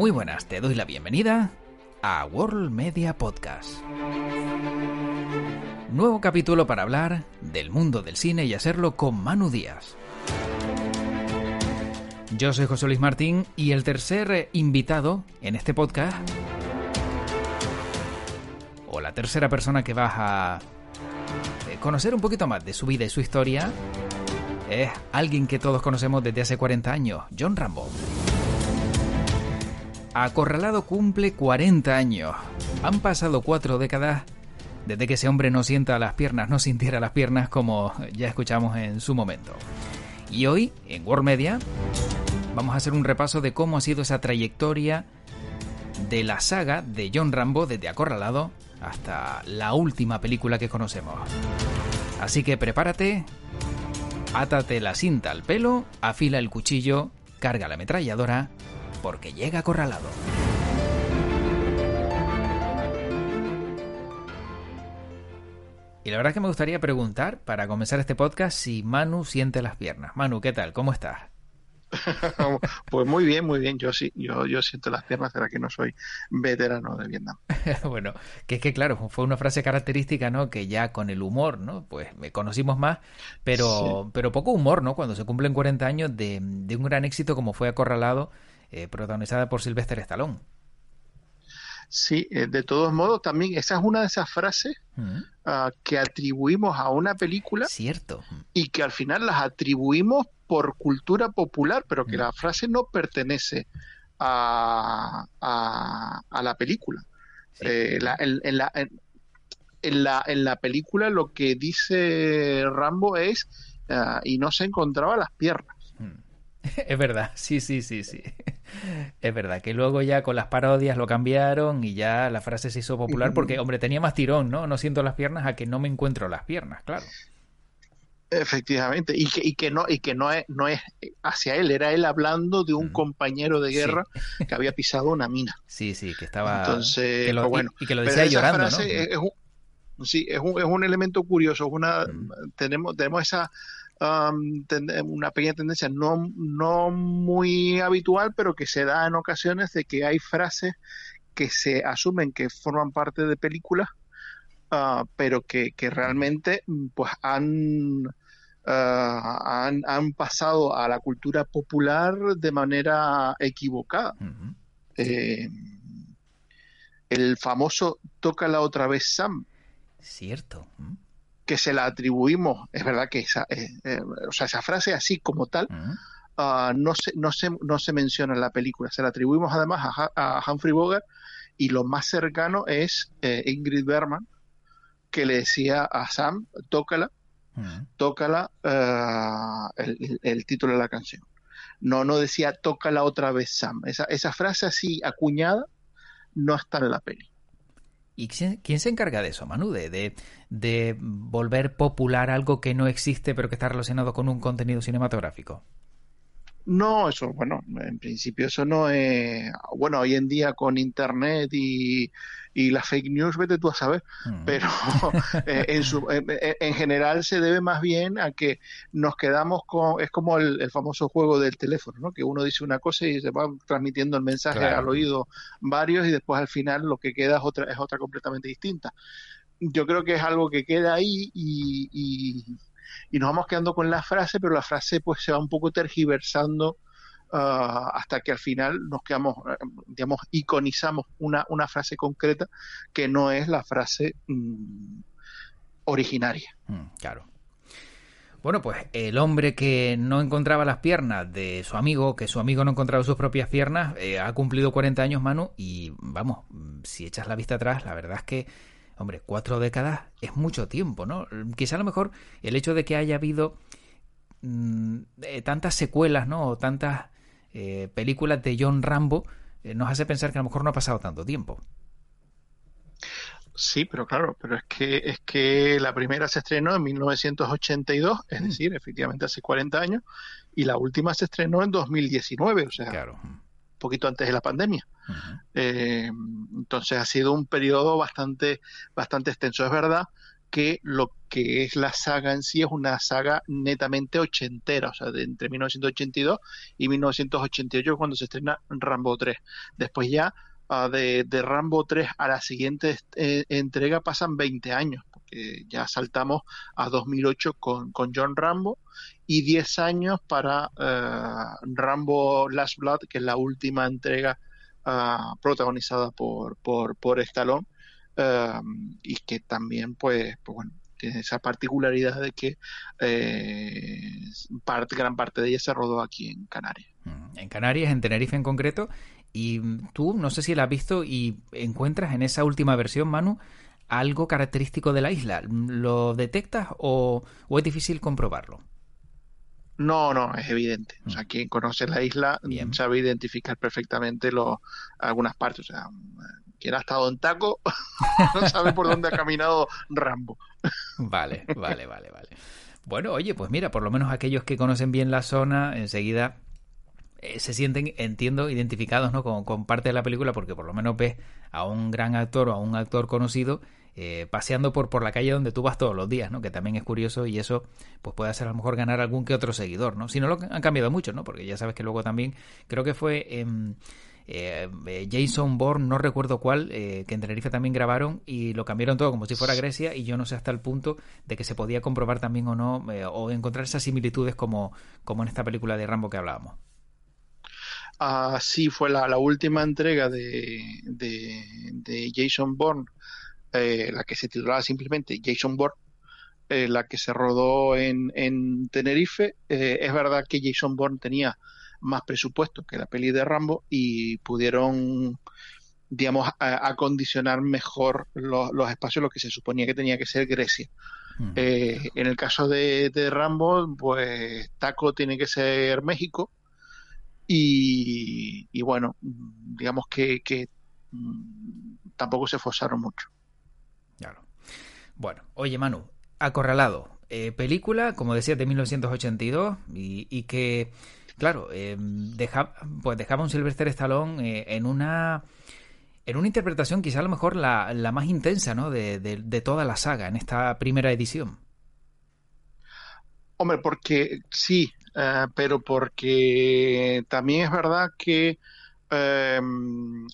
Muy buenas, te doy la bienvenida a World Media Podcast. Nuevo capítulo para hablar del mundo del cine y hacerlo con Manu Díaz. Yo soy José Luis Martín y el tercer invitado en este podcast, o la tercera persona que vas a conocer un poquito más de su vida y su historia, es alguien que todos conocemos desde hace 40 años, John Rambo. Acorralado cumple 40 años. Han pasado cuatro décadas desde que ese hombre no sienta las piernas, no sintiera las piernas como ya escuchamos en su momento. Y hoy, en World Media, vamos a hacer un repaso de cómo ha sido esa trayectoria de la saga de John Rambo desde Acorralado hasta la última película que conocemos. Así que prepárate, átate la cinta al pelo, afila el cuchillo, carga la ametralladora, porque llega Acorralado. Y la verdad es que me gustaría preguntar, para comenzar este podcast, si Manu siente las piernas. Manu, ¿qué tal? ¿Cómo estás? Pues muy bien, muy bien. Yo sí, yo, yo siento las piernas, será que no soy veterano de Vietnam. bueno, que es que claro, fue una frase característica, ¿no? Que ya con el humor, ¿no? Pues me conocimos más, pero, pero poco humor, ¿no? Cuando se cumplen 40 años de, de un gran éxito como fue Acorralado, eh, protagonizada por Sylvester Stallone. Sí, eh, de todos modos, también esa es una de esas frases uh, que atribuimos a una película. Cierto. Y que al final las atribuimos por cultura popular, pero que la frase no pertenece a, a, la película. Eh, la, en, la, en, la, en la película lo que dice Rambo es uh, y no se encontraba las piernas. Es verdad, sí, sí, sí, sí. Es verdad que luego ya con las parodias lo cambiaron y ya la frase se hizo popular porque, hombre, tenía más tirón, ¿no? No siento las piernas a que no me encuentro las piernas, claro. Efectivamente, y que, y que no, y que no es, no es hacia él, era él hablando de un compañero de guerra que había pisado una mina. Sí, sí, que estaba. Entonces, que lo, pues bueno, y, que lo decía llorando, ¿no? Es, un, sí, es un, es un elemento curioso. Es una, tenemos, tenemos esa um, una pequeña tendencia no, no muy habitual, pero que se da en ocasiones de que hay frases que se asumen que forman parte de películas, uh, pero que, que, realmente pues han, uh, han, han, pasado a la cultura popular de manera equivocada. Uh -huh. eh, el famoso Toca la otra vez Sam. Cierto que se la atribuimos, es verdad que esa, eh, eh, o sea, esa frase así como tal, uh -huh. uh, no, se, no, se, no se menciona en la película, se la atribuimos además a, a Humphrey Bogart y lo más cercano es eh, Ingrid Bergman, que le decía a Sam, tócala, uh -huh. tócala el, el, título de la canción. No, no decía tócala otra vez Sam. Esa, esa frase así acuñada no está en la peli. ¿Y quién se encarga de eso, Manu? De, de, de, volver popular algo que no existe pero que está relacionado con un contenido cinematográfico. No, eso, bueno, en principio eso no es... Bueno, hoy en día con Internet y, y las fake news, vete tú a saber, -huh. pero eh, en, su, en, en, general se debe más bien a que nos quedamos con... Es como el, el, famoso juego del teléfono, ¿no? Que uno dice una cosa y se va transmitiendo el mensaje claro. al oído varios y después al final lo que queda es otra, es otra completamente distinta. Yo creo que es algo que queda ahí y, y y nos vamos quedando con la frase, pero la frase pues se va un poco tergiversando uh, hasta que al final nos quedamos, digamos, iconizamos una, una frase concreta que no es la frase mmm, originaria. Mm, claro. Bueno, pues el hombre que no encontraba las piernas de su amigo, que su amigo no encontraba sus propias piernas, eh, ha cumplido 40 años, Manu, y vamos, si echas la vista atrás, la verdad es que Hombre, cuatro décadas es mucho tiempo, ¿no? Quizá a lo mejor el hecho de que haya habido mmm, eh, tantas secuelas, ¿no? O tantas eh, películas de John Rambo eh, nos hace pensar que a lo mejor no ha pasado tanto tiempo. Sí, pero claro, pero es que es que la primera se estrenó en 1982, es mm. decir, efectivamente hace 40 años, y la última se estrenó en 2019, o sea, claro. Poquito antes de la pandemia. Uh -huh. eh, entonces ha sido un periodo bastante, bastante extenso. Es verdad que lo que es la saga en sí es una saga netamente ochentera, o sea, de entre 1982 y 1988 cuando se estrena Rambo 3. Después ya ah, de, Rambo 3 a la siguiente eh, entrega pasan 20 años, porque ya saltamos a 2008 con, con John Rambo y 10 años para eh, Rambo Last Blood, que es la última entrega ah, protagonizada por, por, por Stallone. Eh, y que también pues, pues bueno tiene esa particularidad de que eh, gran parte de ella se rodó aquí en Canarias. Mm, en Canarias, en Tenerife en concreto. Y tú, no sé si la has visto y encuentras en esa última versión, Manu, algo característico de la isla. ¿Lo detectas o, es difícil comprobarlo? No, no, es evidente. O sea, mm. quien conoce la isla sabe identificar perfectamente lo, algunas partes. O sea, quien ha estado en taco no sabe por dónde ha caminado Rambo. Vale, vale, vale, vale. Bueno, oye, pues mira, por lo menos aquellos que conocen bien la zona, enseguida eh, se sienten, entiendo, identificados ¿no? Con, con, parte de la película, porque por lo menos ves a un gran actor o a un actor conocido eh, paseando por, por la calle donde tú vas todos los días, ¿no? Que también es curioso y eso pues puede hacer a lo mejor ganar algún que otro seguidor, ¿no? Si no lo han cambiado mucho, ¿no? Porque ya sabes que luego también creo que fue... en eh, eh, Jason Bourne, no recuerdo cuál, que en Tenerife también grabaron y lo cambiaron todo como si fuera Grecia y yo no sé hasta el punto de que se podía comprobar también o no, o encontrar esas similitudes como, como en esta película de Rambo que hablábamos. Ah, sí, fue la, última entrega de, de, Jason Bourne, la que se titulaba simplemente Jason Bourne, la que se rodó en, en Tenerife. es verdad que Jason Bourne tenía más presupuesto que la peli de Rambo y pudieron digamos, acondicionar mejor los, espacios, lo que se suponía que tenía que ser Grecia. Eh, en el caso de, Rambo, pues Taco tiene que ser México y, bueno, digamos que, mm, tampoco se esforzaron mucho. Claro. Bueno, oye Manu, Acorralado, eh, película, como decía, de 1982 y, y que Claro, eh, deja, pues dejaba un Sylvester Stallone eh, en una en una interpretación quizá a lo mejor la, la más intensa ¿no? de, de, toda la saga en esta primera edición. Hombre, porque sí, eh, pero porque también es verdad que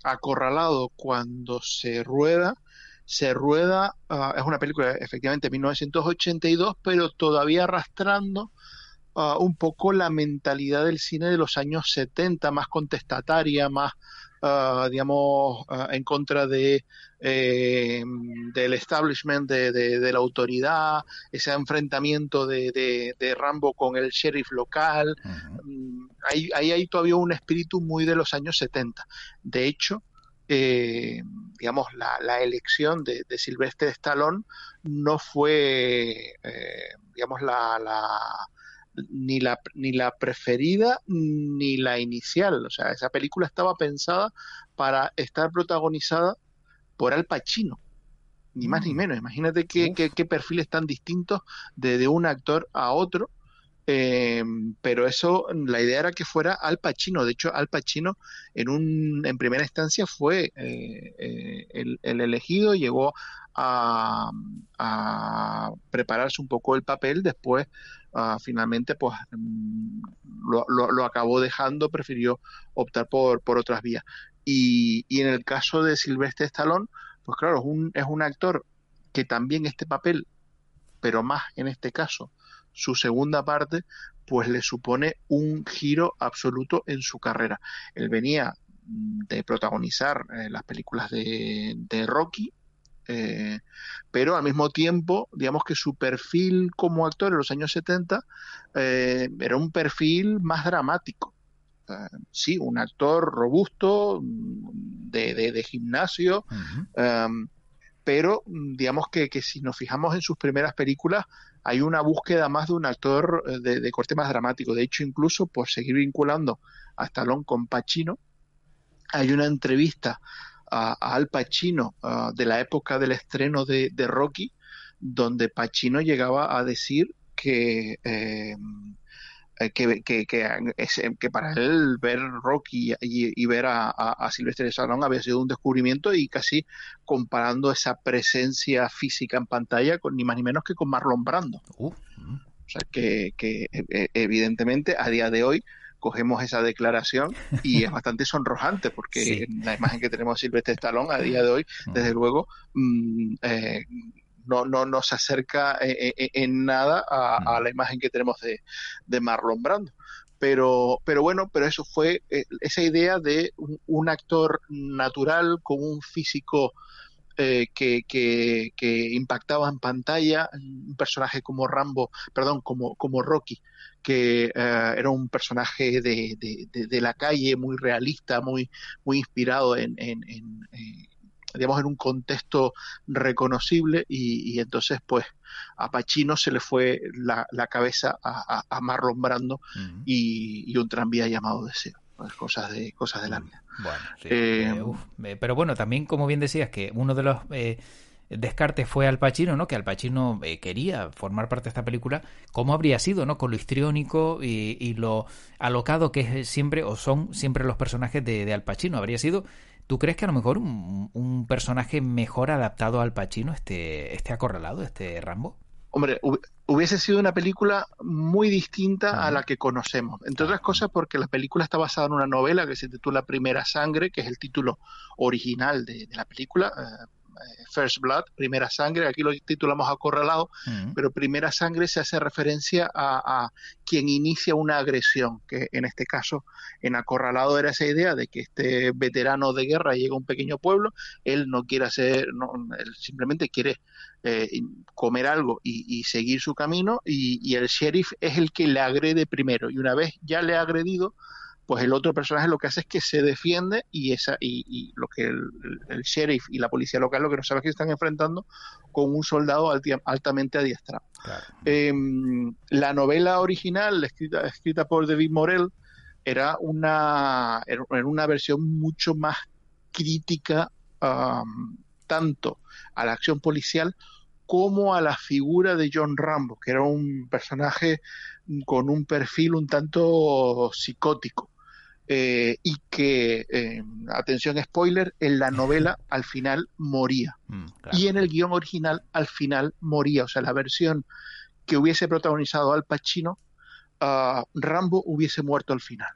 Acorralado cuando se rueda, se rueda, ah, es una película efectivamente de 1982, pero todavía arrastrando Ah, un poco la mentalidad del cine de los años 70, más contestataria, más, uh, digamos, en contra de eh, del establishment, de, de, la autoridad, ese enfrentamiento de, de, Rambo con el sheriff local. Mm, ahí, hay todavía un espíritu muy de los años 70. De hecho, eh, digamos, la, la, elección de, de Silvestre Stallone no fue, eh, digamos, la, la, ni la, ni la preferida ni la inicial. O sea, esa película estaba pensada para estar protagonizada por Al Pacino. Ni más ni mm. menos. Imagínate qué, qué, perfiles tan distintos de, de, un actor a otro. Eh, pero eso, la idea era que fuera Al Pacino. De hecho, Al Pacino en, un, en primera instancia fue eh, eh, el, el, elegido, llegó a, a, prepararse un poco el papel. Después Ah, finalmente pues mm, lo, acabó dejando, prefirió optar por, por otras vías. Y, en el caso de Silvestre Stallone, pues claro, es un, es un actor que también este papel, pero más en este caso, su segunda parte, pues le supone un giro absoluto en su carrera. Él venía de protagonizar eh, las películas de, de Rocky, eh, pero al mismo tiempo, digamos que su perfil como actor en los años 70 eh, era un perfil más dramático. Sí, un actor robusto, mm, de, gimnasio, em, pero digamos que, si nos fijamos en sus primeras películas, hay una búsqueda más de un actor eh, de, de corte más dramático. De hecho, incluso por seguir vinculando a Stallone con Pacino, hay una entrevista a, Al Pacino de la época del estreno de, Rocky, donde Pacino llegaba a decir que eh, eh, que, que, que, para él ver Rocky y, ver a, a, Silvestre Stallone había sido un descubrimiento y casi comparando esa presencia física en pantalla con ni más ni menos que con Marlon Brando. Uh, mm. O sea que, que evidentemente a día de hoy cogemos esa declaración y es bastante sonrojante porque la imagen que tenemos de Silvestre Stallone a día de hoy, mm. desde luego, mm, eh, no, no, no se acerca eh, eh, en, nada a, la imagen que tenemos de, de Marlon Brando. Pero pero bueno pero eso fue esa idea de un, actor natural con un físico que, que, que, impactaba en pantalla un personaje como Rambo perdón como como Rocky que eh, era un personaje de, de, la calle muy realista, muy, muy inspirado en, en, eh, digamos, en un contexto reconocible y, entonces pues a Pacino se le fue la, la cabeza a, Marlon Brando y, un tranvía llamado Deseo. Pues, cosas de cosas de la vida. Bueno, eh, pero bueno, también como bien decías que uno de los descarte fue Al Pacino, ¿no? Que Al Pacino eh, quería formar parte de esta película. ¿Cómo habría sido, no? Con lo histriónico y, lo alocado que es siempre, o son siempre los personajes de, Al Pacino. Habría sido, ¿tú crees que a lo mejor un, personaje mejor adaptado al Pacino, este, este acorralado, este Rambo? Hombre, hubiese sido una película muy distinta a la que conocemos. Entre otras cosas porque la película está basada en una novela que se titula Primera Sangre, que es el título original de, la película, eh, First Blood, Primera Sangre, aquí lo titulamos Acorralado, pero Primera Sangre se hace referencia a, quien inicia una agresión, que en este caso en Acorralado era esa idea de que este veterano de guerra llega a un pequeño pueblo, él no quiere hacer, no, él simplemente quiere eh, comer algo y, seguir su camino y, y el sheriff es el que le agrede primero y una vez ya le ha agredido, pues el otro personaje lo que hace es que se defiende y esa y, lo que el, sheriff y la policía local lo que no sabe es que están enfrentando con un soldado altamente adiestrado. Em, la novela original escrita, escrita por David Morel era una, era una versión mucho más crítica tanto a la acción policial como a la figura de John Rambo, que era un personaje con un perfil un tanto psicótico. Eh, y que, eh, atención spoiler, en la novela al final moría. Mm, y en el guion original al final moría. O sea, la versión que hubiese protagonizado Al Pacino, uh, Rambo hubiese muerto al final.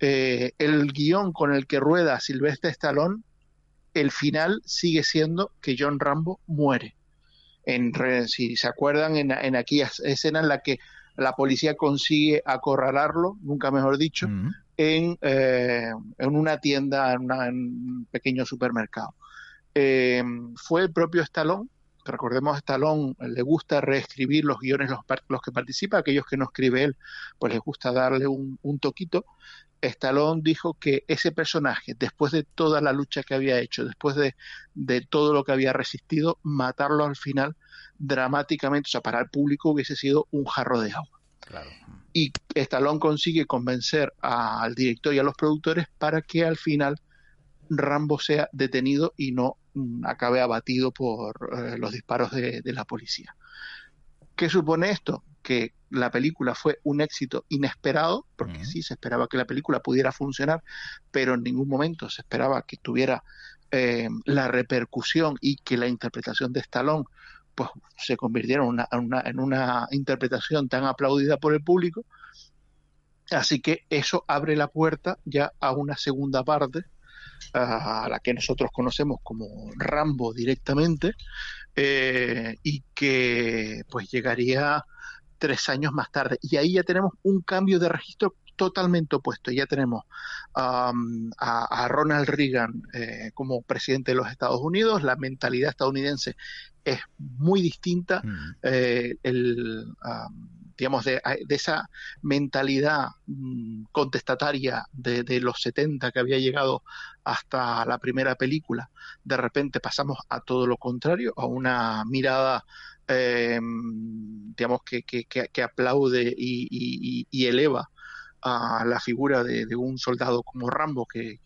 Eh, el guion con el que rueda Silvestre Stallone, el final sigue siendo que John Rambo muere. En, si se acuerdan, en, en aquella escena en la que la policía consigue acorralarlo, nunca mejor dicho, en, eh, en, una tienda, en, un pequeño supermercado. Eh, fue el propio Stallone, que recordemos a Stallone le gusta reescribir los guiones los, los, que participa, aquellos que no escribe él, pues les gusta darle un, un toquito. Stallone dijo que ese personaje, después de toda la lucha que había hecho, después de, de todo lo que había resistido, matarlo al final dramáticamente, o sea, para el público hubiese sido un jarro de agua. Y Stallone consigue convencer al director y a los productores para que al final Rambo sea detenido y no mm, acabe abatido por eh, los disparos de, la policía. ¿Qué supone esto? Que la película fue un éxito inesperado, porque sí se esperaba que la película pudiera funcionar, pero en ningún momento se esperaba que tuviera eh, la repercusión y que la interpretación de Stallone pues se convirtieron en una, interpretación tan aplaudida por el público. Así que eso abre la puerta ya a una segunda parte, a la que nosotros conocemos como Rambo directamente, eh, y que pues llegaría tres años más tarde. Y ahí ya tenemos un cambio de registro totalmente opuesto. Ya tenemos a, Ronald Reagan eh, como presidente de los Estados Unidos, la mentalidad estadounidense es muy distinta. Eh, el, digamos, de, esa mentalidad mm, contestataria de, los 70 que había llegado hasta la primera película, de repente pasamos a todo lo contrario, a una mirada eh, digamos que, que, aplaude y eleva a la figura de, un soldado como Rambo que,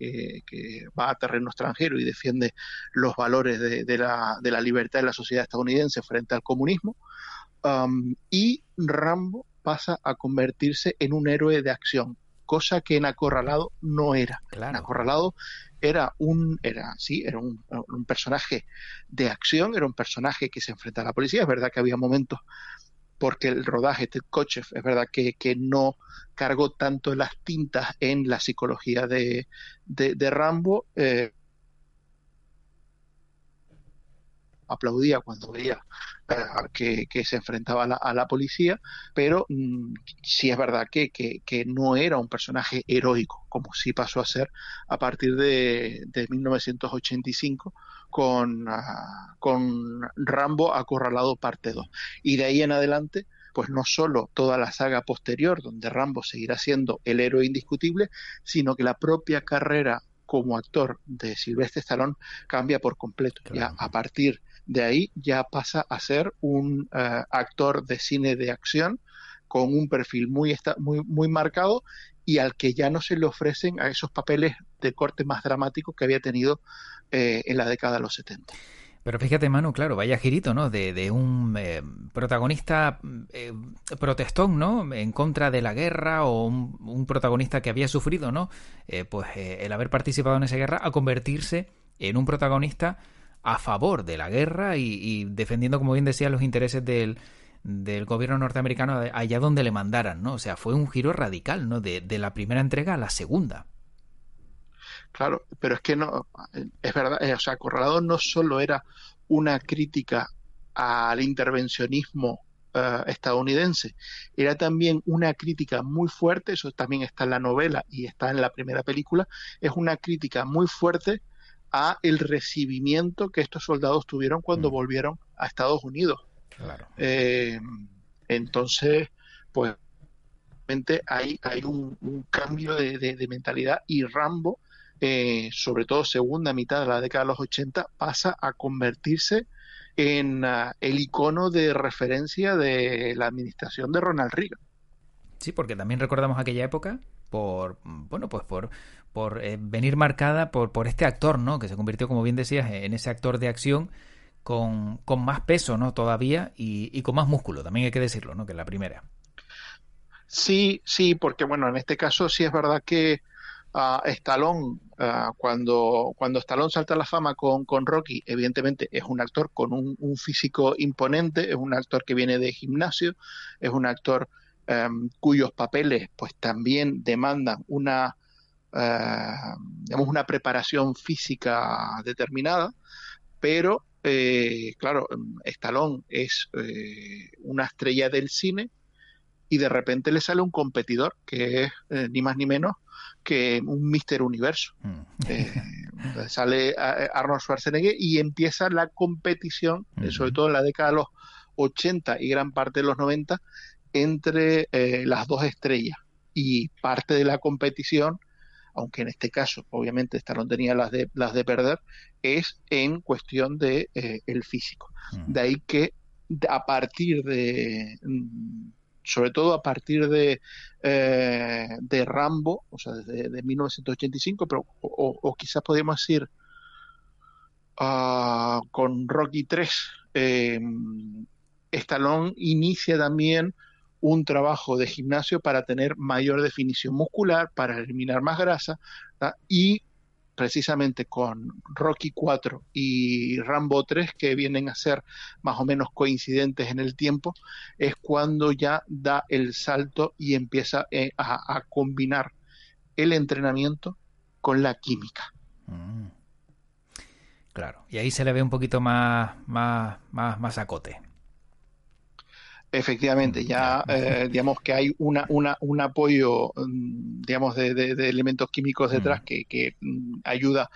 va a terreno extranjero y defiende los valores de, la, de la, libertad de la sociedad estadounidense frente al comunismo. Um, y Rambo pasa a convertirse en un héroe de acción, cosa que en Acorralado no era. En Acorralado era un, era, sí, era un, personaje de acción, era un personaje que se enfrenta a la policía. Es verdad que había momentos porque el rodaje de Kochev es verdad que, que, no cargó tanto las tintas en la psicología de, de, Rambo. Eh, aplaudía cuando veía eh, que, se enfrentaba a la, policía, pero mm, sí es verdad que, que, no era un personaje heroico, como sí pasó a ser a partir de, de 1985 con, ah, con Rambo Acorralado parte 2. Y de ahí en adelante pues no solo toda la saga posterior, donde Rambo seguirá siendo el héroe indiscutible, sino que la propia carrera como actor de Silvestre Stallone cambia por completo. Ya a partir de ahí ya pasa a ser un eh, actor de cine de acción con un perfil muy, muy, muy marcado y al que ya no se le ofrecen a esos papeles de corte más dramático que había tenido eh, en la década de los 70. Pero fíjate, Manu, claro, vaya girito, ¿no? De, un eh, protagonista protestón, ¿no? En contra de la guerra o un, protagonista que había sufrido, ¿no? pues el haber participado en esa guerra a convertirse en un protagonista a favor de la guerra y, defendiendo, como bien decía, los intereses del, del gobierno norteamericano allá donde le mandaran, ¿no? O sea, fue un giro radical, ¿no? De, la primera entrega a la segunda. Claro, pero es que no, es verdad, eh, o sea, Corralado no solo era una crítica al intervencionismo eh, estadounidense, era también una crítica muy fuerte, eso también está en la novela y está en la primera película, es una crítica muy fuerte a el recibimiento que estos soldados tuvieron cuando mm. volvieron a Estados Unidos. Eh, entonces, pues hay, hay un, cambio de, mentalidad y Rambo, eh, sobre todo segunda mitad de la década de los 80, pasa a convertirse en ah, el icono de referencia de la administración de Ronald Reagan. Sí, porque también recordamos aquella época por bueno pues por por eh, venir marcada por, por este actor, ¿no? Que se convirtió, como bien decías, en ese actor de acción con, con más peso, ¿no? Todavía y, con más músculo, también hay que decirlo, ¿no? Que la primera. Sí, sí, porque bueno, en este caso sí es verdad que uh, Stallone, ah, cuando, cuando Stallone salta a la fama con, con Rocky, evidentemente es un actor con un, físico imponente, es un actor que viene de gimnasio, es un actor em, cuyos papeles pues también demandan una digamos, una preparación física determinada, pero, eh, claro, Stallone es eh, una estrella del cine y de repente le sale un competidor que es ni más ni menos que un Mister Universo. Mm. sale Arnold Schwarzenegger y empieza la competición, sobre todo en la década de los 80 y gran parte de los 90, entre las dos estrellas. Y parte de la competición aunque en este caso obviamente Stallone tenía las de, las de perder, es en cuestión de eh, el físico. Mm. De ahí que a partir de mm, sobre todo a partir de, eh, de Rambo, o sea, desde de 1985, pero, o, quizás podríamos decir ah, con Rocky 3, eh, Stallone inicia también un trabajo de gimnasio para tener mayor definición muscular, para eliminar más grasa y precisamente con Rocky 4 y Rambo 3 que vienen a ser más o menos coincidentes en el tiempo es cuando ya da el salto y empieza eh, a, combinar el entrenamiento con la química. Mm. Claro, y ahí se le ve un poquito más, más, más, más acote. Efectivamente, ya eh, digamos que hay una, una, un apoyo, mm, digamos, de, de, elementos químicos detrás que, que mm, ayuda,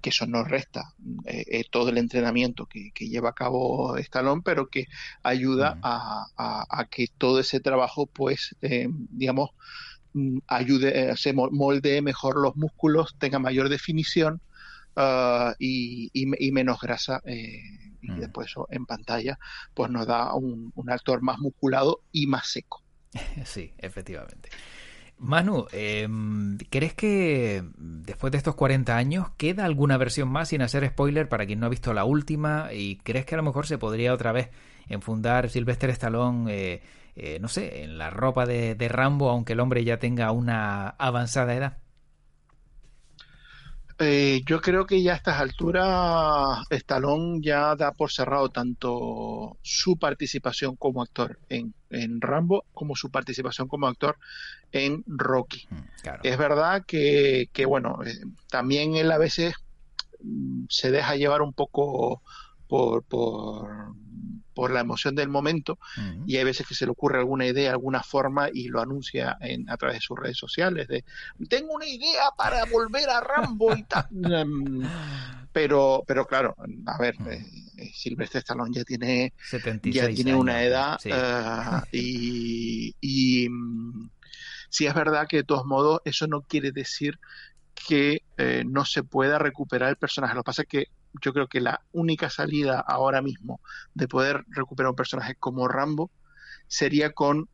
que eso no resta eh, eh, todo el entrenamiento que, que, lleva a cabo Stallone, pero que ayuda a, a, que todo ese trabajo, pues, digamos, mm, ayude, se molde mejor los músculos, tenga mayor definición uh, y, y, menos grasa y mm. después eso en pantalla pues nos da un, actor más musculado y más seco. Sí, efectivamente. Manu, em, ¿crees que después de estos 40 años queda alguna versión más sin hacer spoiler para quien no ha visto la última? ¿Y crees que a lo mejor se podría otra vez enfundar Sylvester Stallone, no sé, en la ropa de, de Rambo, aunque el hombre ya tenga una avanzada edad? Eh, yo creo que ya a estas alturas Stallone ya da por cerrado tanto su participación como actor en, Rambo como su participación como actor en Rocky. Mm, es verdad que, que bueno, eh, también él a veces mm, se deja llevar un poco por, por por la emoción del momento y hay veces que se le ocurre alguna idea, alguna forma y lo anuncia en, a través de sus redes sociales de tengo una idea para volver a Rambo y tal. Em, pero, pero claro, a ver, eh, eh, Silvestre Stallone ya tiene, ya tiene una edad eh, y, y mm, si es verdad que de todos modos eso no quiere decir que no se pueda recuperar el personaje. Lo que pasa es que yo creo que la única salida ahora mismo de poder recuperar un personaje como Rambo sería con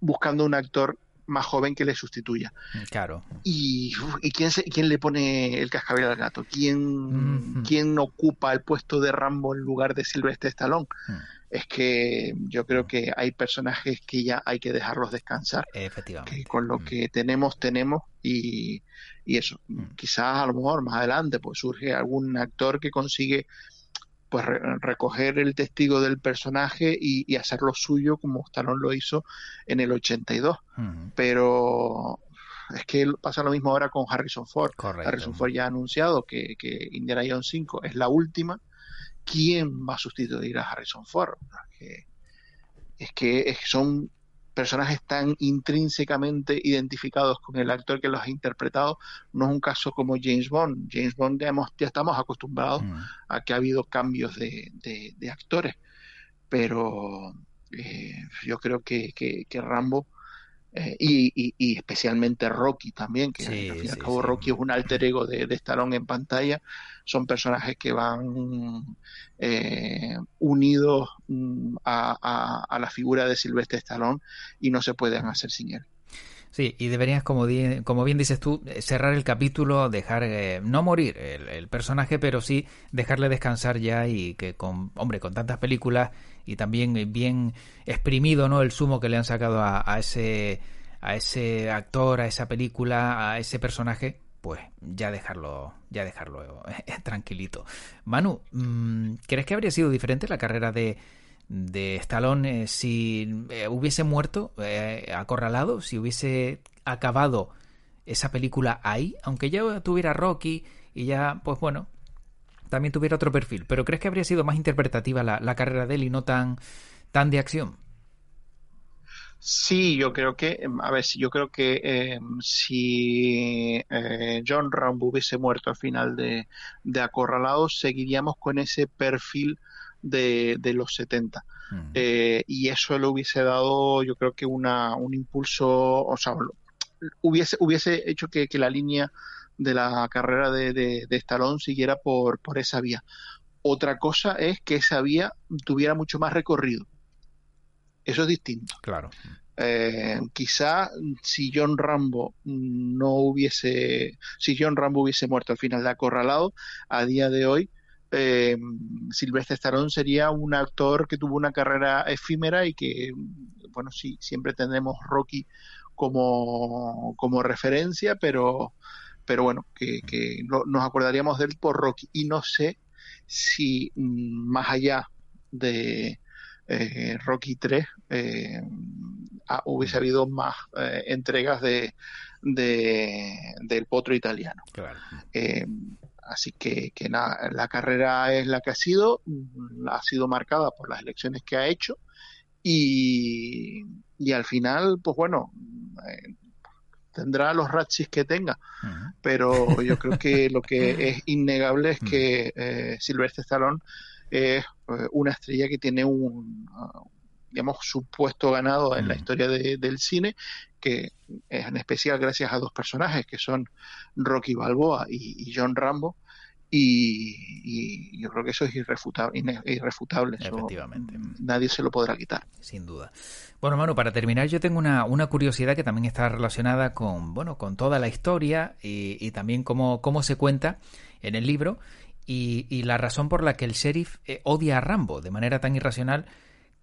buscando un actor más joven que le sustituya. Claro. ¿Y, quién, quién le pone el cascabel al gato? ¿Quién, ¿Quién ocupa el puesto de Rambo en lugar de Silvestre Stallone? Mm. Es que yo creo que hay personajes que ya hay que dejarlos descansar. Efectivamente. Que con lo mm. que tenemos, tenemos y, y eso, mm. quizás a lo mejor más adelante pues surge algún actor que consigue pues recoger el testigo del personaje y, hacerlo suyo como Stallone lo hizo en el 82. Pero es que pasa lo mismo ahora con Harrison Ford. Harrison Ford ya ha anunciado que, que Indiana Jones 5 es la última. ¿Quién va a sustituir a Harrison Ford? Es que, es que son personajes tan intrínsecamente identificados con el actor que los ha interpretado, no es un caso como James Bond. James Bond ya, ya estamos acostumbrados mm. a que ha habido cambios de, actores, pero eh, yo creo que, que Rambo eh, y, especialmente Rocky también, que al fin y al cabo Rocky es un alter ego de, de, Stallone en pantalla, son personajes que van eh, unidos mm, a, la figura de Silvestre Stallone y no se pueden hacer sin él. Sí, y deberías, como, bien dices tú, cerrar el capítulo, dejar, eh, no morir el, personaje, pero sí dejarle descansar ya y que con, hombre, con tantas películas y también bien exprimido, ¿no? El sumo que le han sacado a, ese, a ese actor, a esa película, a ese personaje, pues ya dejarlo, ya dejarlo eh, tranquilito. Manu, mm, ¿crees que habría sido diferente la carrera de, de Stallone eh, si eh, hubiese muerto eh, acorralado, si hubiese acabado esa película ahí, aunque ya tuviera Rocky y ya, pues bueno, también tuviera otro perfil. Pero ¿crees que habría sido más interpretativa la, carrera de él y no tan, tan de acción? Sí, yo creo que, em, a ver, yo creo que em, si John Rambo hubiese muerto al final de, de Acorralado, seguiríamos con ese perfil de, los 70. Eh, y eso le hubiese dado, yo creo que una, un impulso, o sea, hubiese, hubiese hecho que, la línea de la carrera de, de, Stallone siguiera por, por esa vía. Otra cosa es que esa vía tuviera mucho más recorrido. Eso es distinto. Claro. Eh, quizá si John Rambo no hubiese, si John Rambo hubiese muerto al final de Acorralado, a día de hoy eh, Silvestre Stallone sería un actor que tuvo una carrera efímera y que, bueno, sí, siempre tendremos Rocky como, como referencia, pero, pero bueno, que, nos acordaríamos de él por Rocky. Y no sé si mm, más allá de eh, Rocky 3 eh, ah, hubiese habido más entregas de, de, del potro italiano. Claro. Así que, que nada, la carrera es la que ha sido, ha sido marcada por las elecciones que ha hecho y, y al final, pues bueno, eh, tendrá los ratchis que tenga, pero yo creo que lo que es innegable es que eh, Silvestre Stallone es eh, una estrella que tiene un, digamos, su puesto ganado en la historia del cine, que es en especial gracias a dos personajes que son Rocky Balboa y, John Rambo. Y, yo creo que eso es irrefutable. irrefutable Efectivamente. nadie se lo podrá quitar. Sin duda. Bueno, Manu, para terminar, yo tengo una, una, curiosidad que también está relacionada con, bueno, con toda la historia y, también cómo, cómo se cuenta en el libro y, la razón por la que el sheriff eh, odia a Rambo de manera tan irracional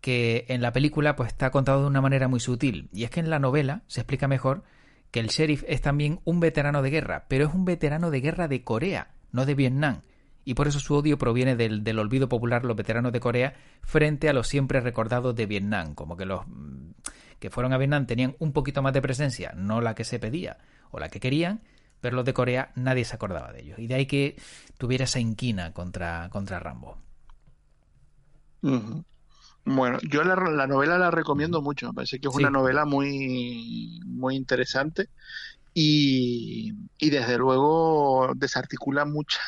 que en la película pues está contado de una manera muy sutil. Y es que en la novela se explica mejor que el sheriff es también un veterano de guerra, pero es un veterano de guerra de Corea, no de Vietnam. Y por eso su odio proviene del, del olvido popular los veteranos de Corea frente a los siempre recordados de Vietnam, como que los mm, que fueron a Vietnam tenían un poquito más de presencia, no la que se pedía o la que querían, pero los de Corea nadie se acordaba de ellos. Y de ahí que tuviera esa inquina contra, contra Rambo. Bueno, yo la, novela la recomiendo mucho, me parece que es una novela muy, muy interesante y, desde luego desarticula mucha,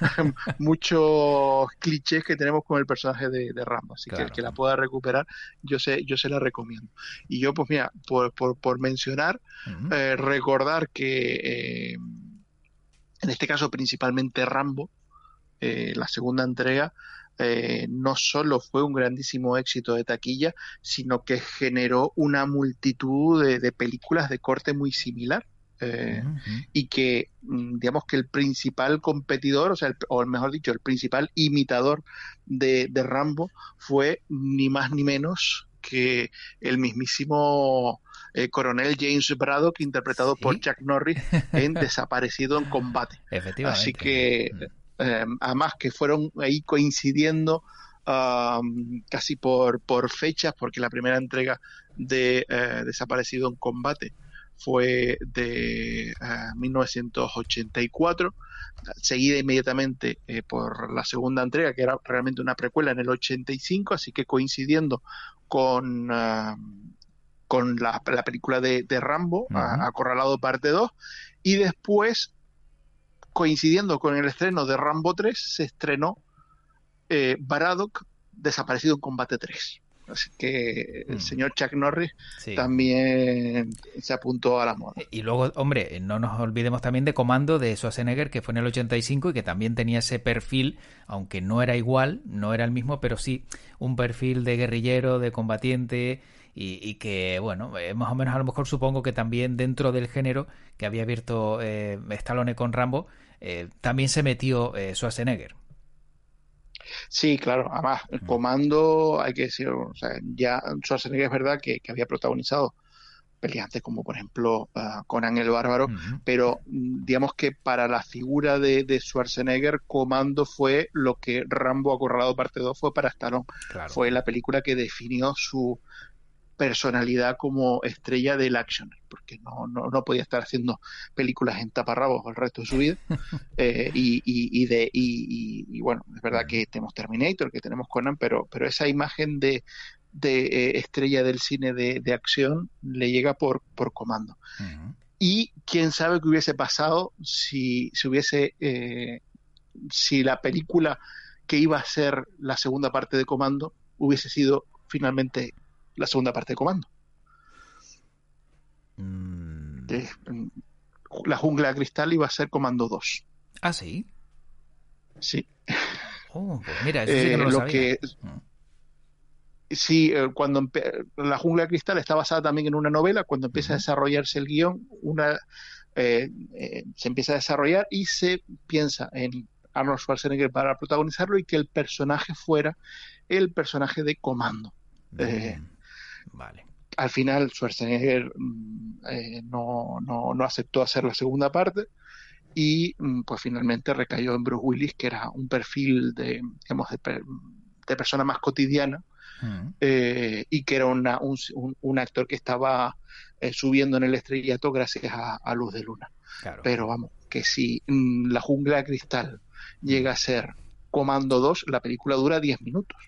muchos clichés que tenemos con el personaje de, Rambo, así que el que la pueda recuperar, yo sé, yo se la recomiendo. Y yo, pues mira, por, por, mencionar, eh, recordar que eh, en este caso principalmente Rambo, eh, la segunda entrega, eh, no solo fue un grandísimo éxito de taquilla, sino que generó una multitud de, películas de corte muy similar. Eh, y que mm, digamos que el principal competidor, o sea, o mejor dicho, el principal imitador de, Rambo fue ni más ni menos que el mismísimo eh, coronel James Braddock, interpretado por Jack Norris en Desaparecido en Combate. Así que Em, además que fueron ahí coincidiendo casi por, por fechas, porque la primera entrega de eh, Desaparecido en Combate fue de 1984, eh, seguida inmediatamente eh, por la segunda entrega, que era realmente una precuela en el 85, así que coincidiendo con, con la, película de, Rambo, Acorralado parte 2, y después coincidiendo con el estreno de Rambo 3, se estrenó eh, desaparecido en Combate 3. Así que el mm. señor Chuck Norris también se apuntó a la moda. Y luego, hombre, no nos olvidemos también de Comando de Schwarzenegger, que fue en el 85 y que también tenía ese perfil, aunque no era igual, no era el mismo, pero sí un perfil de guerrillero, de combatiente y, que, bueno, eh, más o menos a lo mejor supongo que también dentro del género que había abierto eh, Stallone con Rambo, eh, también se metió eh, Schwarzenegger. Sí, claro. Además, el comando, hay que decir, o sea, ya Schwarzenegger es verdad que, había protagonizado peleantes como, por ejemplo, uh, Conan el Bárbaro, pero mm, digamos que para la figura de, Schwarzenegger, Comando fue lo que Rambo Acorralado Parte 2 fue para Stallone. Fue la película que definió su, personalidad como estrella del action, porque no, no, no, podía estar haciendo películas en taparrabos el resto de su vida. Eh, y, y, de, y, bueno, es verdad que tenemos Terminator, que tenemos Conan, pero, pero esa imagen de, de eh, estrella del cine de, de, acción le llega por, por comando. Y quién sabe qué hubiese pasado si, si hubiese, eh, si la película que iba a ser la segunda parte de Comando hubiese sido finalmente la segunda parte de Comando. Mm. La jungla de cristal iba a ser Comando 2. Ah, sí. Sí. Oh, pues mira, eso sí que no lo, eh, Que, mm. Sí, eh, cuando la jungla de cristal está basada también en una novela, cuando empieza a desarrollarse el guion, una eh, se empieza a desarrollar y se piensa en Arnold Schwarzenegger para protagonizarlo y que el personaje fuera el personaje de comando. Vale. Al final Schwarzenegger mm, eh, no, no, no, aceptó hacer la segunda parte y mm, pues finalmente recayó en Bruce Willis, que era un perfil de, digamos, de, persona más cotidiana mm. eh, y que era una, un, un, actor que estaba eh, subiendo en el estrellato gracias a, Luz de Luna. Pero vamos, que si La jungla de cristal llega a ser Comando 2, la película dura 10 minutos.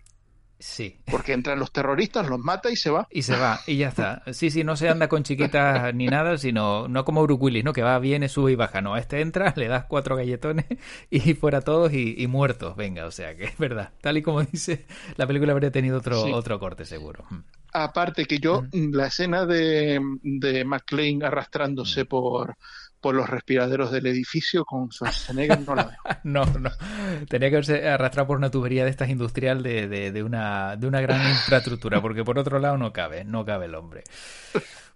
Sí. Porque entran los terroristas, los mata y se va. Y se va, y ya está. Sí, sí, no se anda con chiquitas ni nada, sino no como Bruce Willis, ¿no? Que va, viene, sube y baja. No, este entra, le das cuatro galletones y fuera todos y, muertos. Venga, o sea que es verdad. Tal y como dice, la película habría tenido otro, otro corte seguro. Mm. Aparte que yo, mm. la escena de, de McLean arrastrándose mm. por por los respiraderos del edificio con Schwarzenegger no la veo. no, no. Tenía que arrastrado por una tubería de estas industrial de, de, una, de una gran infraestructura, porque por otro lado no cabe, no cabe el hombre.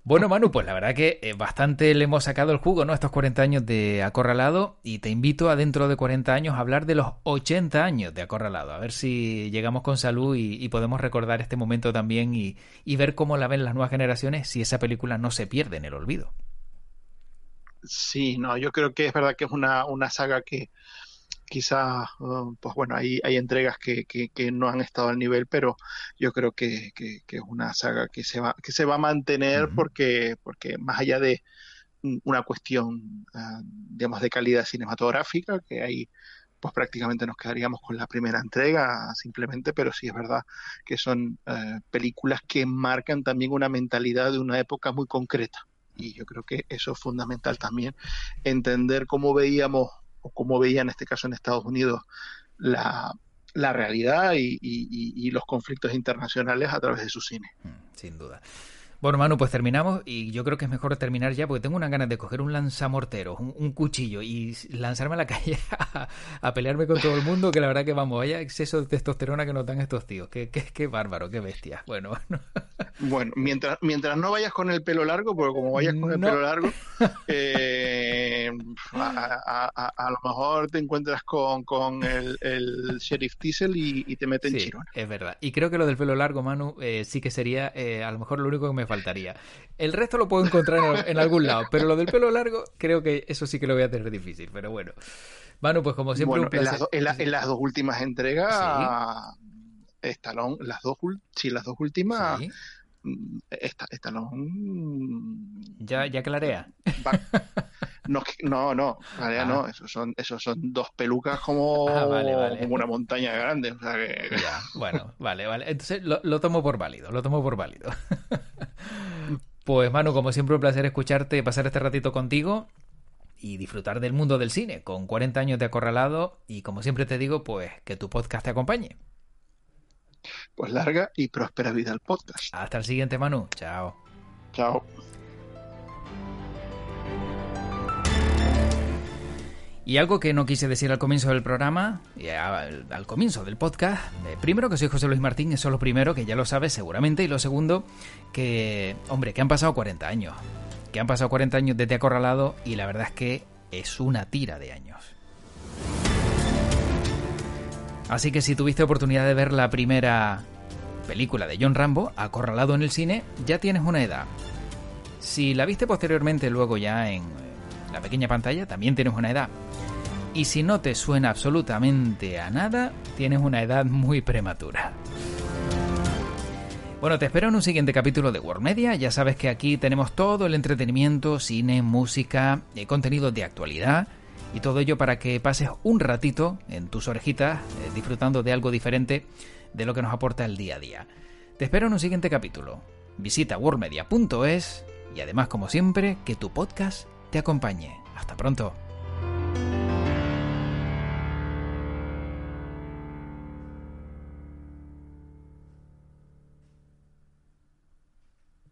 Bueno, Manu, pues la verdad que eh, bastante le hemos sacado el jugo, ¿no? Estos 40 años de Acorralado y te invito a dentro de 40 años a hablar de los 80 años de Acorralado, a ver si llegamos con salud y, podemos recordar este momento también y ver cómo la ven las nuevas generaciones si esa película no se pierde en el olvido. Sí, no, yo creo que es verdad que es una, una saga que, quizás, uh, pues bueno, hay, hay entregas que, que, no han estado al nivel, pero yo creo que, que, es una saga que se va, que se va a mantener porque, porque más allá de una cuestión, uh, digamos, de calidad cinematográfica, que ahí pues prácticamente nos quedaríamos con la primera entrega simplemente, pero sí es verdad que son uh, películas que marcan también una mentalidad de una época muy concreta. Y yo creo que eso es fundamental también, entender cómo veíamos o cómo veía en este caso en Estados Unidos la, realidad y, los conflictos internacionales a través de su cine. Mm, sin duda. Bueno, Manu, pues terminamos y yo creo que es mejor terminar ya porque tengo unas ganas de coger un lanzamortero, un, cuchillo y lanzarme a la calle a, pelearme con todo el mundo, que la verdad que vamos, vaya exceso de testosterona que nos dan estos tíos. Qué, qué, qué bárbaro, qué bestia. Bueno, bueno. Bueno, mientras, mientras no vayas con el pelo largo, porque como vayas con el pelo largo, eh, a, lo mejor te encuentras con, con el, el, sheriff Diesel y, te meten sí, chirona. Es verdad. Y creo que lo del pelo largo, Manu, eh, sí que sería eh, a lo mejor lo único que me faltaría. El resto lo puedo encontrar en, algún lado, pero lo del pelo largo creo que eso sí que lo voy a tener difícil, pero bueno. Manu, pues como siempre... en, las, dos últimas entregas, las dos, sí, las dos últimas... Mm, esta, Ya, ya clarea. No, no, no, no. Ah. Esos son, esos son dos pelucas como, ah, como una montaña grande. bueno, vale, vale. Entonces lo, lo tomo por válido, lo tomo por válido. Pues Manu, como siempre un placer escucharte, pasar este ratito contigo y disfrutar del mundo del cine con 40 años de acorralado y como siempre te digo, pues que tu podcast te acompañe. Pues larga y próspera vida al podcast. Hasta el siguiente, Manu. Chao. Chao. Y algo que no quise decir al comienzo del programa, al, comienzo del podcast, primero que soy José Luis Martín, eso es lo primero, que ya lo sabes seguramente, y lo segundo, que, hombre, que han pasado 40 años, que han pasado 40 años desde Acorralado y la verdad es que es una tira de años. Así que si tuviste oportunidad de ver la primera película de John Rambo, Acorralado en el cine, ya tienes una edad. Si la viste posteriormente luego ya en la pequeña pantalla, también tienes una edad. Y si no te suena absolutamente a nada, tienes una edad muy prematura. Bueno, te espero en un siguiente capítulo de World Media. Ya sabes que aquí tenemos todo el entretenimiento, cine, música, eh, contenido de actualidad y todo ello para que pases un ratito en tus orejitas eh, disfrutando de algo diferente de lo que nos aporta el día a día. Te espero en un siguiente capítulo. Visita worldmedia.es y además, como siempre, que tu podcast te acompañe. Hasta pronto.